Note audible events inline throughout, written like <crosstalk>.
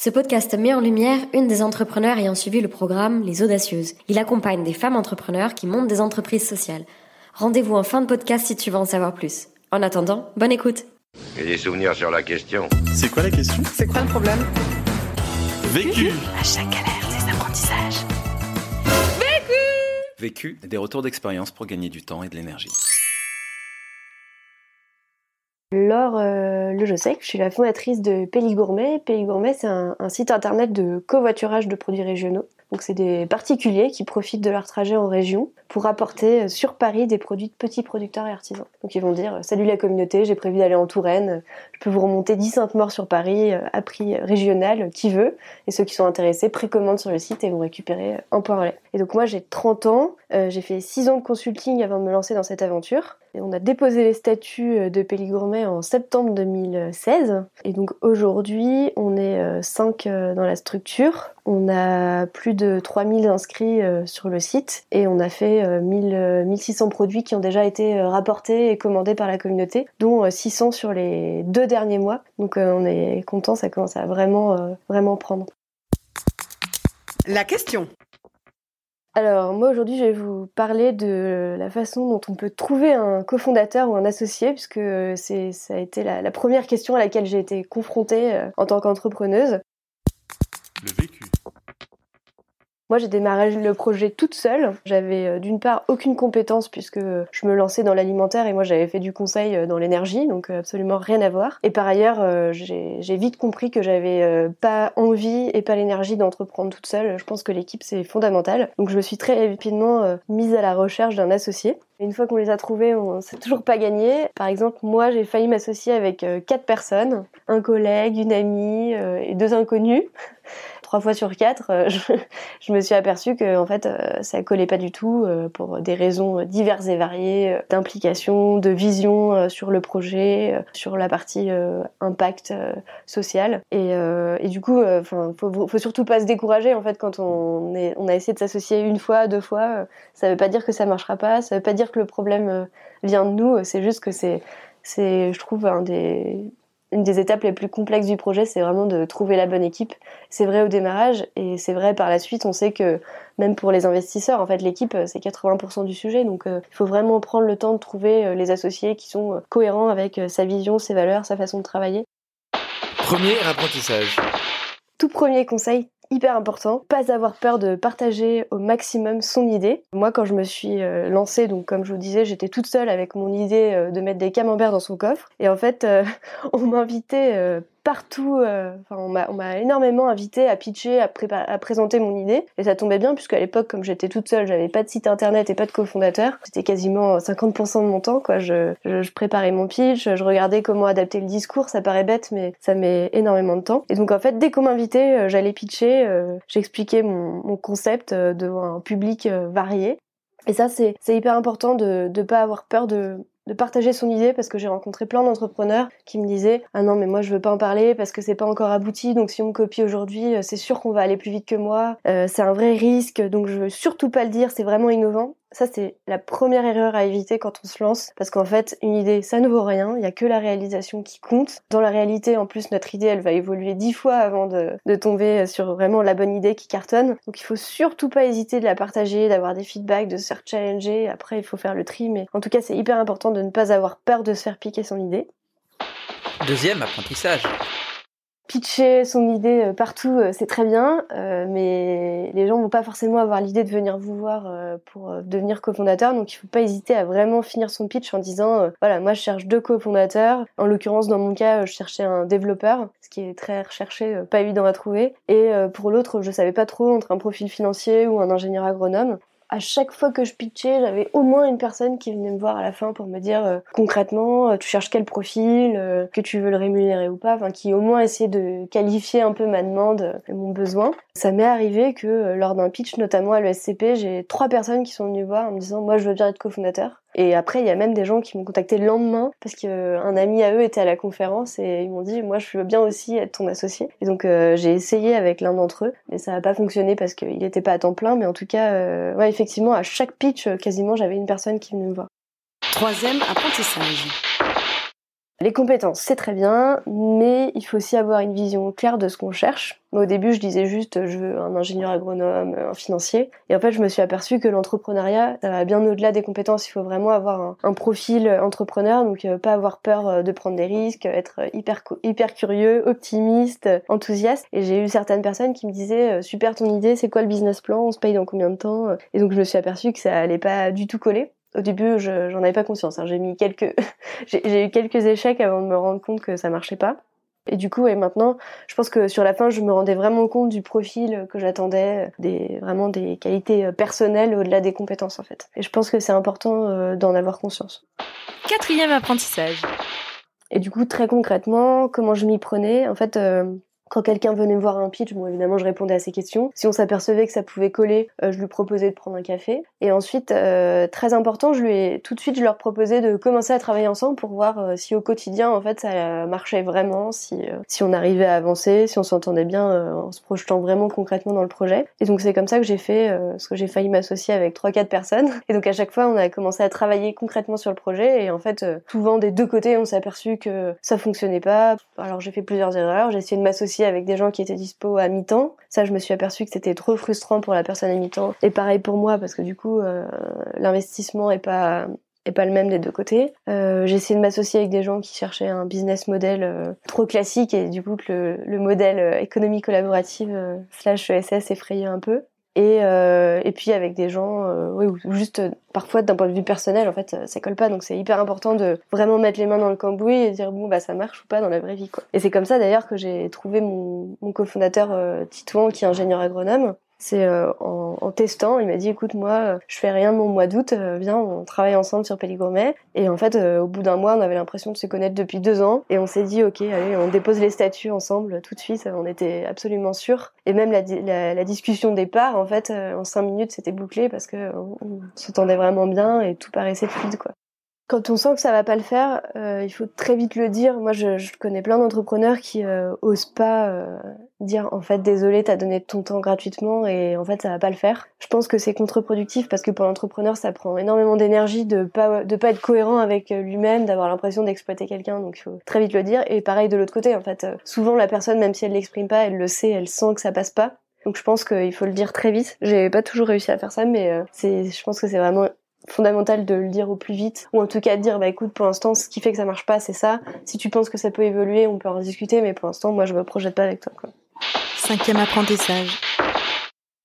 Ce podcast met en lumière une des entrepreneurs ayant suivi le programme Les Audacieuses. Il accompagne des femmes entrepreneurs qui montent des entreprises sociales. Rendez-vous en fin de podcast si tu veux en savoir plus. En attendant, bonne écoute. J'ai des souvenirs sur la question. C'est quoi la question? C'est quoi le problème? Vécu À chaque galère, des apprentissages. Vécu, des retours d'expérience pour gagner du temps et de l'énergie. Laure euh, Le je suis la fondatrice de Péli Gourmet. Péli Gourmet, c'est un, site internet de covoiturage de produits régionaux. Donc c'est des particuliers qui profitent de leur trajet en région pour apporter euh, sur Paris des produits de petits producteurs et artisans. Donc ils vont dire salut la communauté, j'ai prévu d'aller en Touraine, je peux vous remonter 10 saintes morts sur Paris euh, à prix régional, qui veut Et ceux qui sont intéressés précommandent sur le site et vont récupérer un point relais. Et donc moi j'ai 30 ans, euh, j'ai fait 6 ans de consulting avant de me lancer dans cette aventure. On a déposé les statuts de Péli Gourmet en septembre 2016. Et donc aujourd'hui, on est 5 dans la structure. On a plus de 3000 inscrits sur le site et on a fait 1000, 1600 produits qui ont déjà été rapportés et commandés par la communauté, dont 600 sur les deux derniers mois. Donc on est content, ça commence à vraiment, vraiment prendre. La question. Alors moi aujourd'hui je vais vous parler de la façon dont on peut trouver un cofondateur ou un associé puisque c'est ça a été la, la première question à laquelle j'ai été confrontée euh, en tant qu'entrepreneuse. Le vécu. Moi, j'ai démarré le projet toute seule. J'avais euh, d'une part aucune compétence puisque je me lançais dans l'alimentaire et moi j'avais fait du conseil euh, dans l'énergie, donc euh, absolument rien à voir. Et par ailleurs, j'ai vite compris que j'avais pas envie et pas l'énergie d'entreprendre toute seule. Je pense que l'équipe c'est fondamental. Donc je me suis très rapidement mise à la recherche d'un associé. Une fois qu'on les a trouvés, on s'est toujours pas gagné. Par exemple, moi, j'ai failli m'associer avec quatre personnes, un collègue, une amie et deux inconnus trois fois sur quatre, euh, <laughs> je, me suis aperçue que en fait, euh, ça collait pas du tout euh, pour des raisons diverses et variées d'implication, de vision sur le projet, sur la partie impact social. Et, et, du coup, enfin, faut, faut surtout pas se décourager en fait quand on est, on a essayé de s'associer une fois, deux fois. ça veut pas dire que ça marchera pas. Ça veut pas dire que le problème vient de nous. C'est juste que c'est c'est, je trouve, un des, une des étapes les plus complexes du projet, c'est vraiment de trouver la bonne équipe. C'est vrai au démarrage et c'est vrai par la suite. On sait que même pour les investisseurs, en fait, l'équipe, c'est 80% du sujet. Donc, euh, il faut vraiment prendre le temps de trouver euh, les associés qui sont euh, cohérents avec sa vision, ses valeurs, sa façon de travailler. Premier apprentissage. Tout premier conseil, hyper important, pas avoir peur de partager au maximum son idée. Moi, quand je me suis euh, lancée, donc comme je vous disais, j'étais toute seule avec mon idée euh, de mettre des camemberts dans son coffre. Et en fait, euh, <laughs> on m'invitait partout. Euh, on m'a énormément invité à pitcher, à, présenter mon idée. Et ça tombait bien puisque à l'époque, comme j'étais toute seule, j'avais pas de site internet et pas de cofondateur. C'était quasiment 50% de mon temps. Quoi. Je, préparais mon pitch, je regardais comment adapter le discours. Ça paraît bête, mais ça met énormément de temps. Et donc en fait, dès qu'on m'invitait, euh, j'allais pitcher. Euh, J'expliquais mon, mon, concept devant un public varié. Et ça, c'est hyper important de ne pas avoir peur de de partager son idée parce que j'ai rencontré plein d'entrepreneurs qui me disaient ah non mais moi je veux pas en parler parce que c'est pas encore abouti. Donc si on me copie aujourd'hui euh, c'est sûr qu'on va aller plus vite que moi. Euh, c'est un vrai risque. Donc je veux surtout pas le dire. C'est vraiment innovant ça, c'est la première erreur à éviter quand on se lance, parce qu'en fait, une idée, ça ne vaut rien, il n'y a que la réalisation qui compte. Dans la réalité, en plus, notre idée, elle va évoluer dix fois avant de, tomber sur vraiment la bonne idée qui cartonne. Donc il faut surtout pas hésiter de la partager, d'avoir des feedbacks, de se faire challenger. Après, il faut faire le tri, mais en tout cas, c'est hyper important de ne pas avoir peur de se faire piquer son idée. Deuxième apprentissage pitcher son idée euh, partout, euh, c'est très bien, euh, mais les gens vont pas forcément avoir l'idée de venir vous voir pour devenir cofondateur, donc il faut pas hésiter à vraiment finir son pitch en disant voilà, moi je cherche deux cofondateurs. En l'occurrence, dans mon cas, je cherchais un développeur, ce qui est très recherché, pas évident à trouver, et pour l'autre, je savais pas trop entre un profil financier ou un ingénieur agronome à chaque fois que je pitchais, j'avais au moins une personne qui venait me voir à la fin pour me dire euh, concrètement, euh, tu cherches quel profil, euh, que tu veux le rémunérer ou pas, enfin qui au moins essayait de qualifier un peu ma demande et mon besoin. Ça m'est arrivé que lors d'un pitch, notamment à l'ESCP, j'ai trois personnes qui sont venues voir en me disant moi je veux bien être cofondateur. Et après, il y a même des gens qui m'ont contacté le lendemain parce qu'un ami à eux était à la conférence et ils m'ont dit moi je veux bien aussi être ton associé. Et donc euh, j'ai essayé avec l'un d'entre eux, mais ça n'a pas fonctionné parce qu'il n'était pas à temps plein. Mais en tout cas, euh, ouais, effectivement, à chaque pitch, quasiment, j'avais une personne qui venait me voir. Troisième apprentissage. Les compétences, c'est très bien, mais il faut aussi avoir une vision claire de ce qu'on cherche. Au début, je disais juste je veux un ingénieur agronome, un financier. Et en fait, je me suis aperçue que l'entrepreneuriat, bien au-delà des compétences. Il faut vraiment avoir un, profil entrepreneur, donc euh, pas avoir peur euh, de prendre des risques, être hyper, hyper curieux, optimiste, enthousiaste. Et j'ai eu certaines personnes qui me disaient euh, super ton idée, c'est quoi le business plan, on se paye dans combien de temps? Et donc je me suis aperçue que ça allait pas du tout coller. Au début, j'en avais pas conscience. Hein. J'ai mis quelques, <laughs> j'ai eu quelques échecs avant de me rendre compte que ça marchait pas. Et du coup, et maintenant, je pense que sur la fin, je me rendais vraiment compte du profil que j'attendais, des vraiment des qualités personnelles au-delà des compétences en fait. Et je pense que c'est important euh, d'en avoir conscience. Quatrième apprentissage. Et du coup, très concrètement, comment je m'y prenais? En fait, euh, quand quelqu'un venait me voir un pitch, bon évidemment je répondais à ses questions. Si on s'apercevait que ça pouvait coller, euh, je lui proposais de prendre un café. Et ensuite, euh, très important, je lui ai tout de suite je leur proposais de commencer à travailler ensemble pour voir euh, si au quotidien en fait ça marchait vraiment, si si on arrivait à avancer, si on s'entendait bien en se projetant vraiment concrètement dans le projet. Et donc c'est comme ça que j'ai fait, parce que j'ai failli m'associer avec trois quatre personnes. Et donc à chaque fois on a commencé à travailler concrètement sur le projet. Et en fait souvent des deux côtés on s'est aperçu que ça fonctionnait pas. Alors j'ai fait plusieurs erreurs, j'ai essayé de m'associer avec des gens qui étaient dispo à mi-temps. Ça, je me suis aperçue que c'était trop frustrant pour la personne à mi-temps. Et pareil pour moi, parce que du coup, euh, l'investissement est pas est pas le même des deux côtés. Euh, j'ai essayé de m'associer avec des gens qui cherchaient un business model euh, trop classique et du coup que le, le modèle économie collaborative slash ESS effrayait un peu. Et, euh, et puis avec des gens, euh, oui, ou juste euh, parfois d'un point de vue personnel, en fait, ça colle pas. Donc c'est hyper important de vraiment mettre les mains dans le cambouis et dire bon bah ça marche ou pas dans la vraie vie quoi. Et c'est comme ça d'ailleurs que j'ai trouvé mon, mon cofondateur euh, Titouan qui est ingénieur agronome c'est euh, en, en, testant, il m'a dit écoute moi euh, je fais rien de mon mois d'août, euh, viens on travaille ensemble sur Péligourmet et en fait au bout d'un mois on avait l'impression de se connaître depuis deux ans. Et on s'est dit ok allez on dépose les statuts ensemble tout de suite, on était absolument sûrs. Et même la, la, la discussion départ en fait en cinq minutes c'était bouclé parce que on s'entendait vraiment bien et tout paraissait fluide quoi. Quand on sent que ça va pas le faire, euh, il faut très vite le dire. Moi, je, je connais plein d'entrepreneurs qui euh, osent pas euh, dire en fait désolé, t'as donné ton temps gratuitement et en fait ça va pas le faire. Je pense que c'est contre-productif parce que pour l'entrepreneur, ça prend énormément d'énergie de pas de pas être cohérent avec lui-même, d'avoir l'impression d'exploiter quelqu'un. Donc il faut très vite le dire. Et pareil de l'autre côté, en fait, souvent la personne, même si elle l'exprime pas, elle le sait, elle sent que ça passe pas. Donc je pense qu'il faut le dire très vite. J'ai pas toujours réussi à faire ça, mais c'est, je pense que c'est vraiment fondamental de le dire au plus vite ou en tout cas de dire bah écoute pour l'instant ce qui fait que ça marche pas c'est ça si tu penses que ça peut évoluer on peut en discuter mais pour l'instant moi je me projette pas avec toi quoi. Cinquième apprentissage.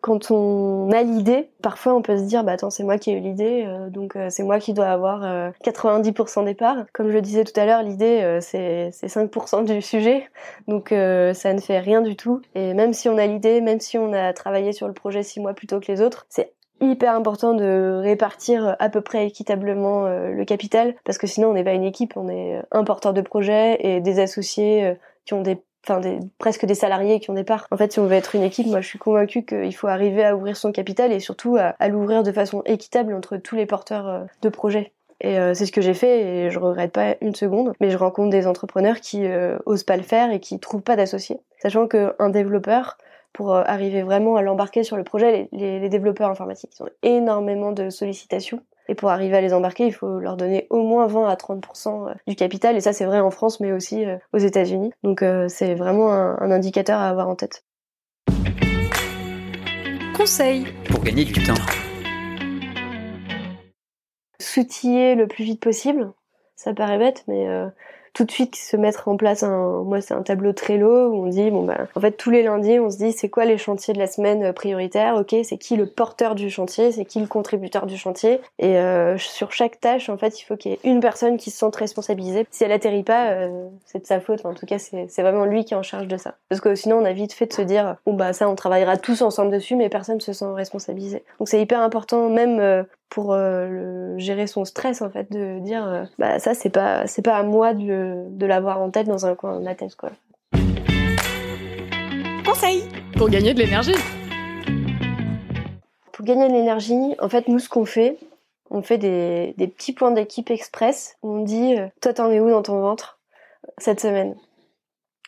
Quand on a l'idée, parfois on peut se dire bah attends c'est moi qui ai eu l'idée euh, donc euh, c'est moi qui dois avoir 90% euh, des parts. Comme je le disais tout à l'heure l'idée c'est c'est 5% du sujet donc ça ne fait rien du tout et même si on a l'idée même si on a travaillé sur le projet six mois plus tôt que les autres c'est hyper important de répartir à peu près équitablement euh, le capital parce que sinon on n'est pas une équipe, on est un porteur de projet et des associés euh, qui ont des enfin des, presque des salariés qui ont des parts. En fait, si on veut être une équipe, moi je suis convaincue qu'il faut arriver à ouvrir son capital et surtout à, l'ouvrir de façon équitable entre tous les porteurs euh, de projets. Et c'est ce que j'ai fait et je regrette pas une seconde. Mais je rencontre des entrepreneurs qui osent pas le faire et qui trouvent pas d'associés. Sachant qu'un développeur, pour euh, arriver vraiment à l'embarquer sur le projet. Les, les, développeurs informatiques ils ont énormément de sollicitations. Et pour arriver à les embarquer, il faut leur donner au moins 20 à 30% euh, du capital. Et ça, c'est vrai en France, mais aussi euh, aux États-Unis. Donc, c'est vraiment un, un, indicateur à avoir en tête. Conseil pour gagner du temps. S'outiller le plus vite possible. Ça paraît bête, mais tout de suite se mettre en place un moi c'est un tableau Trello où on dit bon bah en fait tous les lundis on se dit c'est quoi les chantiers de la semaine euh, prioritaires? Ok c'est qui le porteur du chantier? C'est qui le contributeur du chantier? Et euh, sur chaque tâche en fait il faut qu'il y ait une personne qui se sente responsabilisée. Si elle atterrit pas euh, c'est de sa faute. En tout cas c'est vraiment lui qui est en charge de ça. Parce que sinon on a vite fait de se dire bon bah ça on travaillera tous ensemble dessus mais personne se sent responsabilisé. Donc c'est hyper important même pour le, gérer son stress en fait de dire bah ça c'est pas c'est pas à moi de de, l'avoir en tête dans un coin de la tête, quoi. Conseil pour gagner de l'énergie. Pour gagner de l'énergie, en fait, nous, ce qu'on fait, on fait des, petits points d'équipe express. On dit, euh, toi, t'en es où dans ton ventre cette semaine?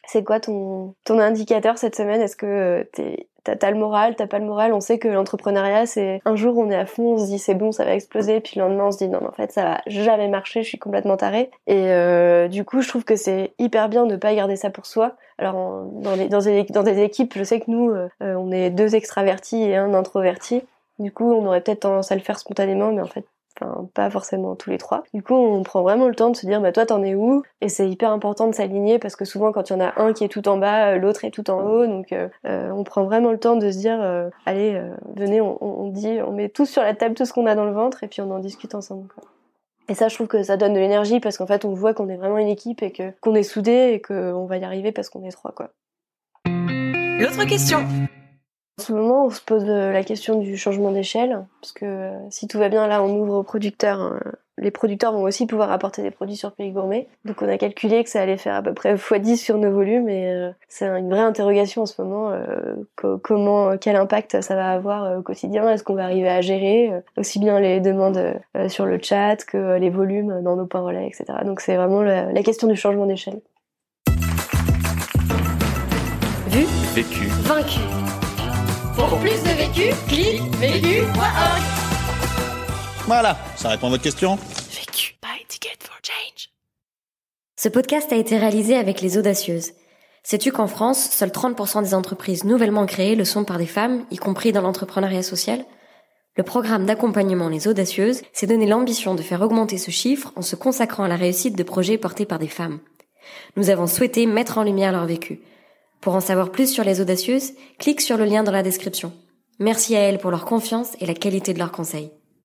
C'est quoi ton, ton indicateur cette semaine? Est-ce que euh, t'es T'as le moral, t'as pas le moral. On sait que l'entrepreneuriat, c'est un jour on est à fond, on se dit c'est bon, ça va exploser, puis le lendemain on se dit non, mais en fait ça va jamais marcher, je suis complètement tarée. Et euh, du coup, je trouve que c'est hyper bien de pas garder ça pour soi. Alors dans, les, dans, des, dans des équipes, je sais que nous, euh, on est deux extravertis et un introverti. Du coup, on aurait peut-être tendance à le faire spontanément, mais en fait, pas forcément tous les trois. Du coup, on prend vraiment le temps de se dire bah toi t'en es où? Et c'est hyper important de s'aligner parce que souvent quand il y en a un qui est tout en bas, euh, l'autre est tout en haut. Donc euh, euh, on prend vraiment le temps de se dire allez venez, on, dit, on met tous sur la table tout ce qu'on a dans le ventre et puis on en discute ensemble. Et ça, je trouve que ça donne de l'énergie parce qu'en fait, on voit qu'on est vraiment une équipe et que qu'on est soudés et qu'on va y arriver parce qu'on est trois quoi. L'autre question. En ce moment, on se pose euh, la question du changement d'échelle, parce que euh, si tout va bien, là, on ouvre aux producteurs. hein. Les producteurs vont aussi pouvoir apporter des produits sur Pays Gourmet. Donc on a calculé que ça allait faire à peu près x10 sur nos volumes, et euh, c'est une vraie interrogation en ce moment. co- comment, quel impact ça va avoir au quotidien Est-ce qu'on va arriver à gérer aussi bien les demandes sur le chat que les volumes dans nos points relais, etc. Donc c'est vraiment la question du changement d'échelle. Vu, Vécu. vaincu. Pour plus de vécu, clique vécu.org. Voilà, ça répond à votre question Vécu. Buy ticket for change. Ce podcast a été réalisé avec les audacieuses. Sais-tu qu'en France, seuls 30% des entreprises nouvellement créées le sont par des femmes, y compris dans l'entrepreneuriat social? Le programme d'accompagnement Les Audacieuses s'est donné l'ambition de faire augmenter ce chiffre en se consacrant à la réussite de projets portés par des femmes. Nous avons souhaité mettre en lumière leur vécu. Pour en savoir plus sur Les Audacieuses, clique sur le lien dans la description. Merci à elles pour leur confiance et la qualité de leurs conseils.